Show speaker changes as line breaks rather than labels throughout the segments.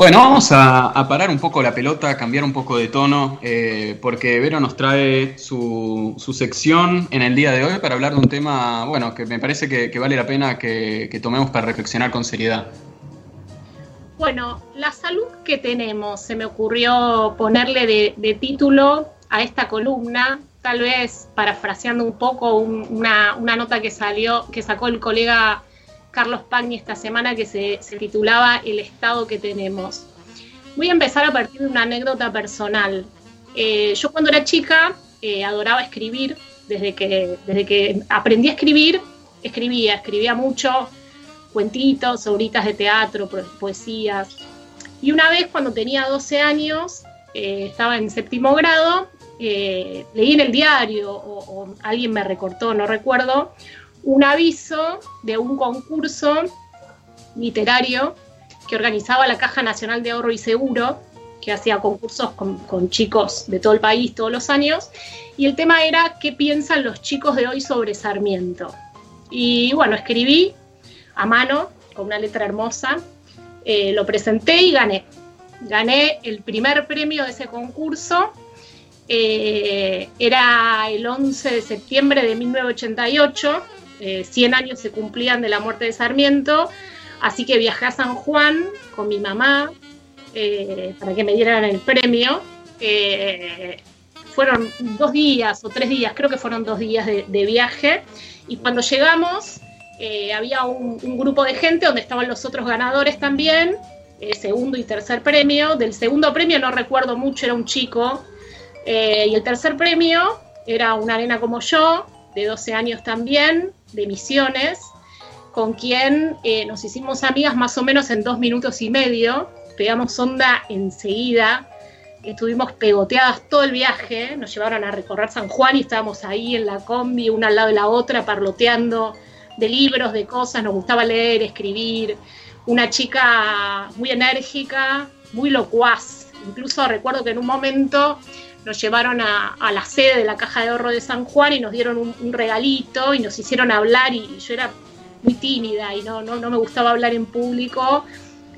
Bueno, vamos a, parar un poco la pelota, cambiar un poco de tono, eh, porque Vero nos trae su, sección en el día de hoy para hablar de un tema, bueno, que me parece que, vale la pena que, tomemos para reflexionar con seriedad.
Bueno, la salud que tenemos, se me ocurrió ponerle de, título a esta columna, tal vez parafraseando un poco una, una, nota que salió, que sacó el colega Carlos Pagni esta semana que se, titulaba El estado que tenemos. Voy a empezar a partir de una anécdota personal. Eh, yo cuando era chica eh, adoraba escribir, desde que, desde que aprendí a escribir, escribía, escribía mucho, cuentitos, obritas de teatro, poesías. Y una vez cuando tenía 12 años, eh, estaba en séptimo grado, leí en el diario o, alguien me recortó, no recuerdo, un aviso de un concurso literario que organizaba la Caja Nacional de Ahorro y Seguro, que hacía concursos con, chicos de todo el país todos los años, y el tema era qué piensan los chicos de hoy sobre Sarmiento. Y bueno, escribí a mano, con una letra hermosa, eh, lo presenté y gané. Gané el primer premio de ese concurso. Eh, era el 11 de septiembre de 1988 100 eh, años se cumplían de la muerte de Sarmiento, así que viajé a San Juan con mi mamá eh, para que me dieran el premio. Eh, fueron dos días o tres días, creo que fueron dos días de, viaje, y cuando llegamos había un, grupo de gente donde estaban los otros ganadores también, segundo y tercer premio. Del segundo premio no recuerdo mucho, era un chico, y el tercer premio era una nena como yo, de 12 años también, de Misiones, con quien eh, nos hicimos amigas más o menos en dos minutos y medio, pegamos onda enseguida, estuvimos pegoteadas todo el viaje, nos llevaron a recorrer San Juan y estábamos ahí en la combi, una al lado de la otra, parloteando de libros, de cosas, nos gustaba leer, escribir, una chica muy enérgica, muy locuaz, incluso recuerdo que en un momento nos llevaron a, la sede de la Caja de Ahorro de San Juan y nos dieron un, regalito y nos hicieron hablar y, yo era muy tímida y no, no, me gustaba hablar en público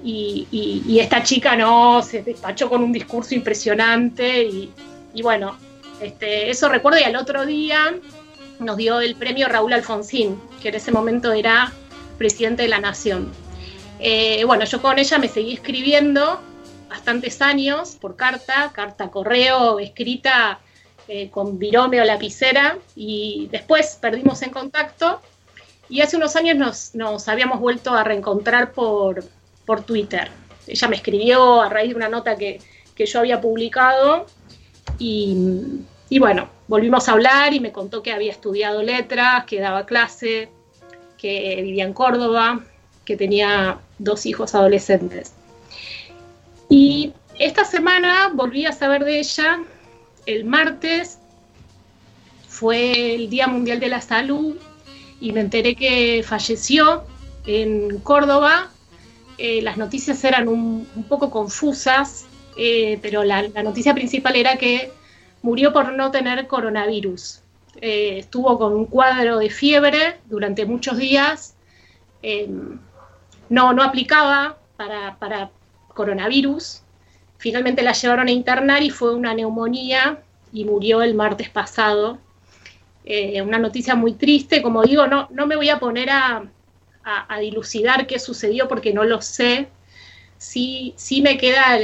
y, esta chica no, se despachó con un discurso impresionante y, bueno, este, eso recuerdo y al otro día nos dio el premio Raúl Alfonsín, que en ese momento era presidente de la Nación. Eh, bueno, yo con ella me seguí escribiendo bastantes años por carta, carta correo escrita eh, con virome o lapicera y después perdimos en contacto y hace unos años nos, habíamos vuelto a reencontrar por, por, Twitter. Ella me escribió a raíz de una nota que, yo había publicado y, y, bueno, volvimos a hablar y me contó que había estudiado letras, que daba clase, que vivía en Córdoba, que tenía dos hijos adolescentes. Y esta semana volví a saber de ella. El martes fue el Día Mundial de la Salud y me enteré que falleció en Córdoba. Eh, las noticias eran un, poco confusas, eh, pero la, noticia principal era que murió por no tener coronavirus. Eh, estuvo con un cuadro de fiebre durante muchos días. no, no aplicaba para, para coronavirus. Finalmente la llevaron a internar y fue una neumonía y murió el martes pasado. Eh, una noticia muy triste, como digo, no, no me voy a poner a, dilucidar qué sucedió porque no lo sé. Sí, sí me queda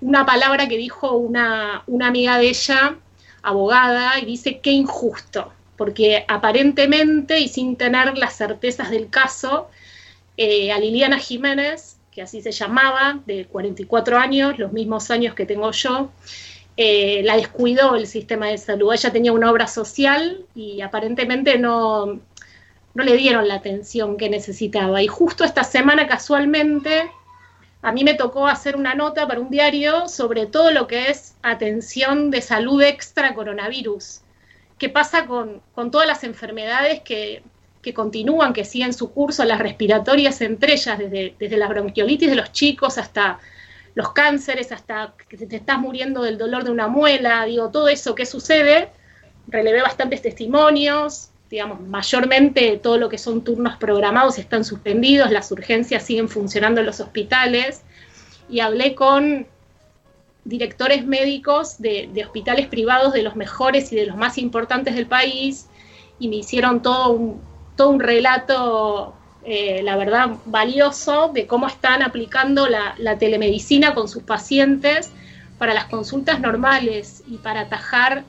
una palabra que dijo una, una amiga de ella, abogada, y dice qué injusto, porque aparentemente y sin tener las certezas del caso, eh, a Liliana Jiménez que así se llamaba, de 44 años, los mismos años que tengo yo, eh, la descuidó el sistema de salud. Ella tenía una obra social y aparentemente no, no le dieron la atención que necesitaba. Y justo esta semana, casualmente, a mí me tocó hacer una nota para un diario sobre todo lo que es atención de salud extra coronavirus. ¿Qué pasa con, con todas las enfermedades que que continúan, que siguen su curso, las respiratorias entre ellas, desde, desde la bronquiolitis de los chicos hasta los cánceres, hasta que te estás muriendo del dolor de una muela, digo, todo eso que sucede, relevé bastantes testimonios, digamos, mayormente todo lo que son turnos programados están suspendidos, las urgencias siguen funcionando en los hospitales, y hablé con directores médicos de, hospitales privados de los mejores y de los más importantes del país y me hicieron todo un, todo un relato, eh, la verdad, valioso de cómo están aplicando la, telemedicina con sus pacientes para las consultas normales y para atajar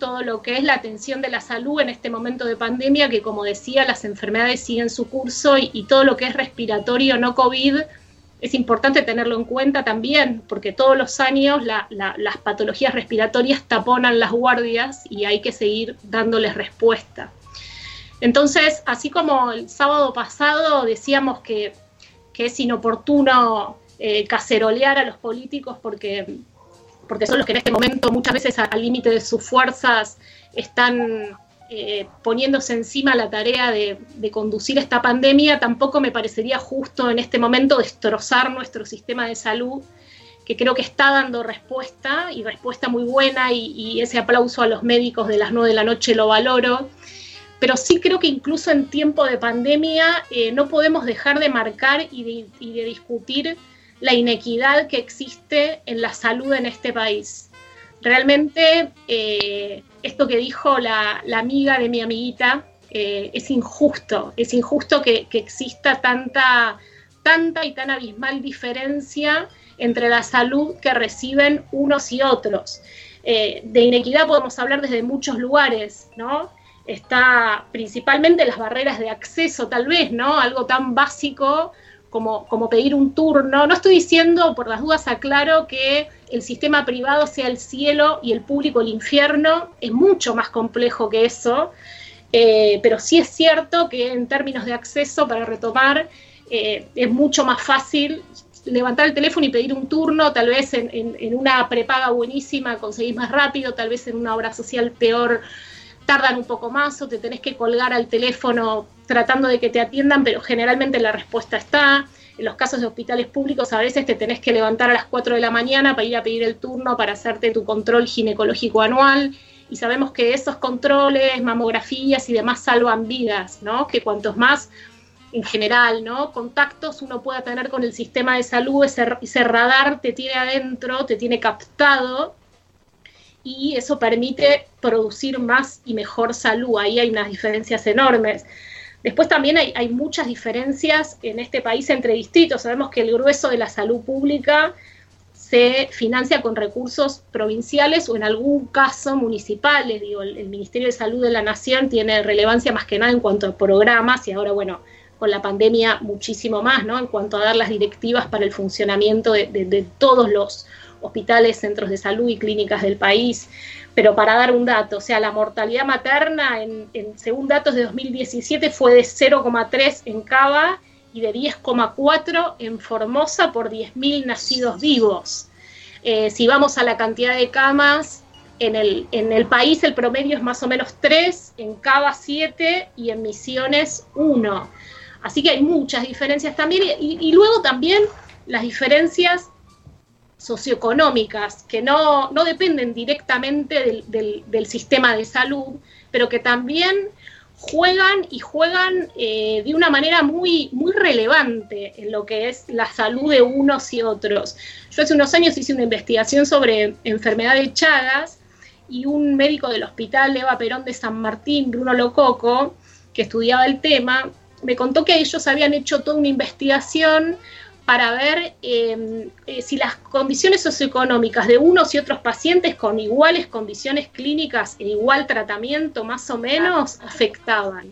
todo lo que es la atención de la salud en este momento de pandemia, que como decía, las enfermedades siguen su curso y todo lo que es respiratorio no COVID es importante tenerlo en cuenta también, porque todos los años las patologías respiratorias taponan las guardias y hay que seguir dándoles respuesta. Entonces, así como el sábado pasado decíamos que, es inoportuno eh, cacerolear a los políticos porque, porque son los que en este momento muchas veces al límite de sus fuerzas están eh, poniéndose encima la tarea de, conducir esta pandemia, tampoco me parecería justo en este momento destrozar nuestro sistema de salud, que creo que está dando respuesta y respuesta muy buena y, ese aplauso a los médicos de las 9 de la noche lo valoro. Pero sí creo que incluso en tiempo de pandemia eh, no podemos dejar de marcar y de discutir la inequidad que existe en la salud en este país realmente eh, esto que dijo la, amiga de mi amiguita eh, es injusto, es injusto que, exista tanta, y tan abismal diferencia entre la salud que reciben unos y otros. De inequidad podemos hablar desde muchos lugares, ¿no? Está principalmente las barreras de acceso, tal vez, ¿no? Algo tan básico como, como pedir un turno. No estoy diciendo, por las dudas aclaro, que el sistema privado sea el cielo y el público el infierno, es mucho más complejo que eso, eh, pero sí es cierto que en términos de acceso, para retomar, eh, es mucho más fácil levantar el teléfono y pedir un turno, tal vez en, en, una prepaga buenísima conseguís más rápido, tal vez en una obra social peor tardan un poco más o te tenés que colgar al teléfono tratando de que te atiendan, pero generalmente la respuesta está. En los casos de hospitales públicos a veces te tenés que levantar a las 4 de la mañana para ir a pedir el turno para hacerte tu control ginecológico anual. Y sabemos que esos controles, mamografías y demás salvan vidas, ¿no? Que cuantos más en general, ¿no? Contactos uno pueda tener con el sistema de salud, ese, ese radar te tiene adentro, te tiene captado y eso permite producir más y mejor salud. Ahí hay unas diferencias enormes. Después también hay, muchas diferencias en este país entre distritos. Sabemos que el grueso de la salud pública se financia con recursos provinciales o en algún caso municipales. Digo, el, Ministerio de Salud de la Nación tiene relevancia más que nada en cuanto a programas y ahora, bueno, con la pandemia muchísimo más, ¿no? En cuanto a dar las directivas para el funcionamiento de todos los hospitales, centros de salud y clínicas del país. Pero para dar un dato, o sea, la mortalidad materna, en, según datos de 2017, fue de 0,3 en Cava y de 10,4 en Formosa por 10.000 nacidos vivos. Eh, si vamos a la cantidad de camas, en el, en el, país el promedio es más o menos 3, en Cava 7 y en Misiones 1. Así que hay muchas diferencias también. y luego también las diferencias socioeconómicas que no, dependen directamente del, sistema de salud, pero que también juegan y juegan eh, de una manera muy, muy relevante en lo que es la salud de unos y otros. Yo hace unos años hice una investigación sobre enfermedad de Chagas y un médico del hospital Eva Perón de San Martín, Bruno Lococo, que estudiaba el tema, me contó que ellos habían hecho toda una investigación para ver em, eh, si las condiciones socioeconómicas de unos y otros pacientes con iguales condiciones clínicas e igual tratamiento más o menos afectaban.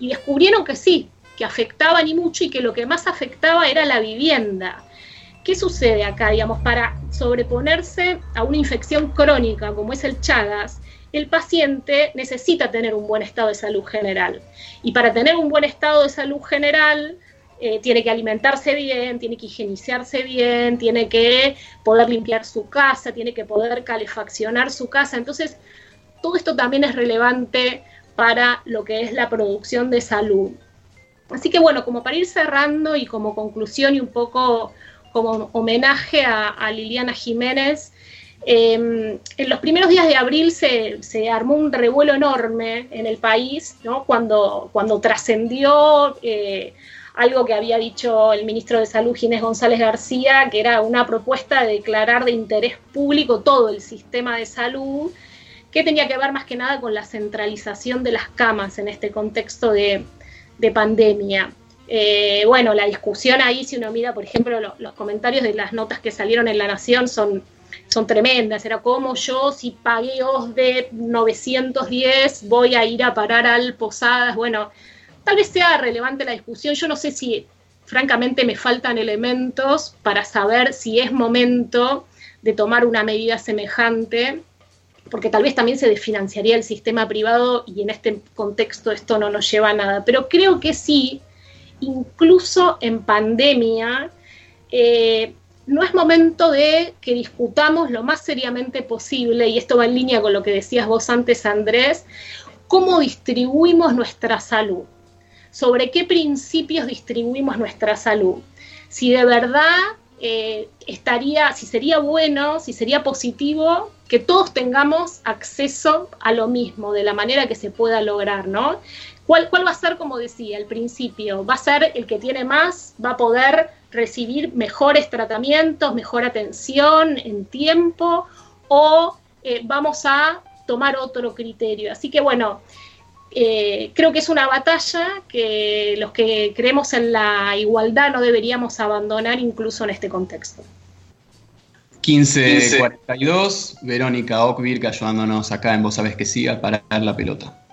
Y descubrieron que sí, que afectaban y mucho y que lo que más afectaba era la vivienda. ¿Qué sucede acá? Digamos, para sobreponerse a una infección crónica como es el Chagas, el paciente necesita tener un buen estado de salud general. Y para tener un buen estado de salud general, eh, tiene que alimentarse bien, tiene que higienizarse bien, tiene que poder limpiar su casa, tiene que poder calefaccionar su casa. Entonces, todo esto también es relevante para lo que es la producción de salud. Así que bueno, como para ir cerrando y como conclusión y un poco como homenaje a, Liliana Jiménez, em, en los primeros días de abril se, armó un revuelo enorme en el país, ¿no? cuando, cuando trascendió eh, algo que había dicho el ministro de Salud Ginés González García, que era una propuesta de declarar de interés público todo el sistema de salud, que tenía que ver más que nada con la centralización de las camas en este contexto de, pandemia. Eh, bueno, la discusión ahí, si uno mira, por ejemplo, los comentarios de las notas que salieron en La Nación son son tremendas. Era como yo, si pagué de 910, voy a ir a parar al Posadas. Bueno, tal vez sea relevante la discusión. Yo no sé si, francamente, me faltan elementos para saber si es momento de tomar una medida semejante, porque tal vez también se desfinanciaría el sistema privado y en este contexto esto no nos lleva a nada. Pero creo que sí, incluso en pandemia, eh, no es momento de que discutamos lo más seriamente posible, y esto va en línea con lo que decías vos antes, Andrés, cómo distribuimos nuestra salud, sobre qué principios distribuimos nuestra salud. Si de verdad eh, estaría, si sería bueno, si sería positivo que todos tengamos acceso a lo mismo, de la manera que se pueda lograr, ¿no? ¿Cuál, ¿Cuál va a ser, como decía, el principio? ¿Va a ser el que tiene más? ¿Va a poder recibir mejores tratamientos, mejor atención en tiempo o eh, vamos a tomar otro criterio. Así que bueno, eh, creo que es una batalla que los que creemos en la igualdad no deberíamos abandonar incluso en este contexto.
15.42, Verónica Ockvirk ayudándonos acá en Vos Sabés que Siga para dar la pelota.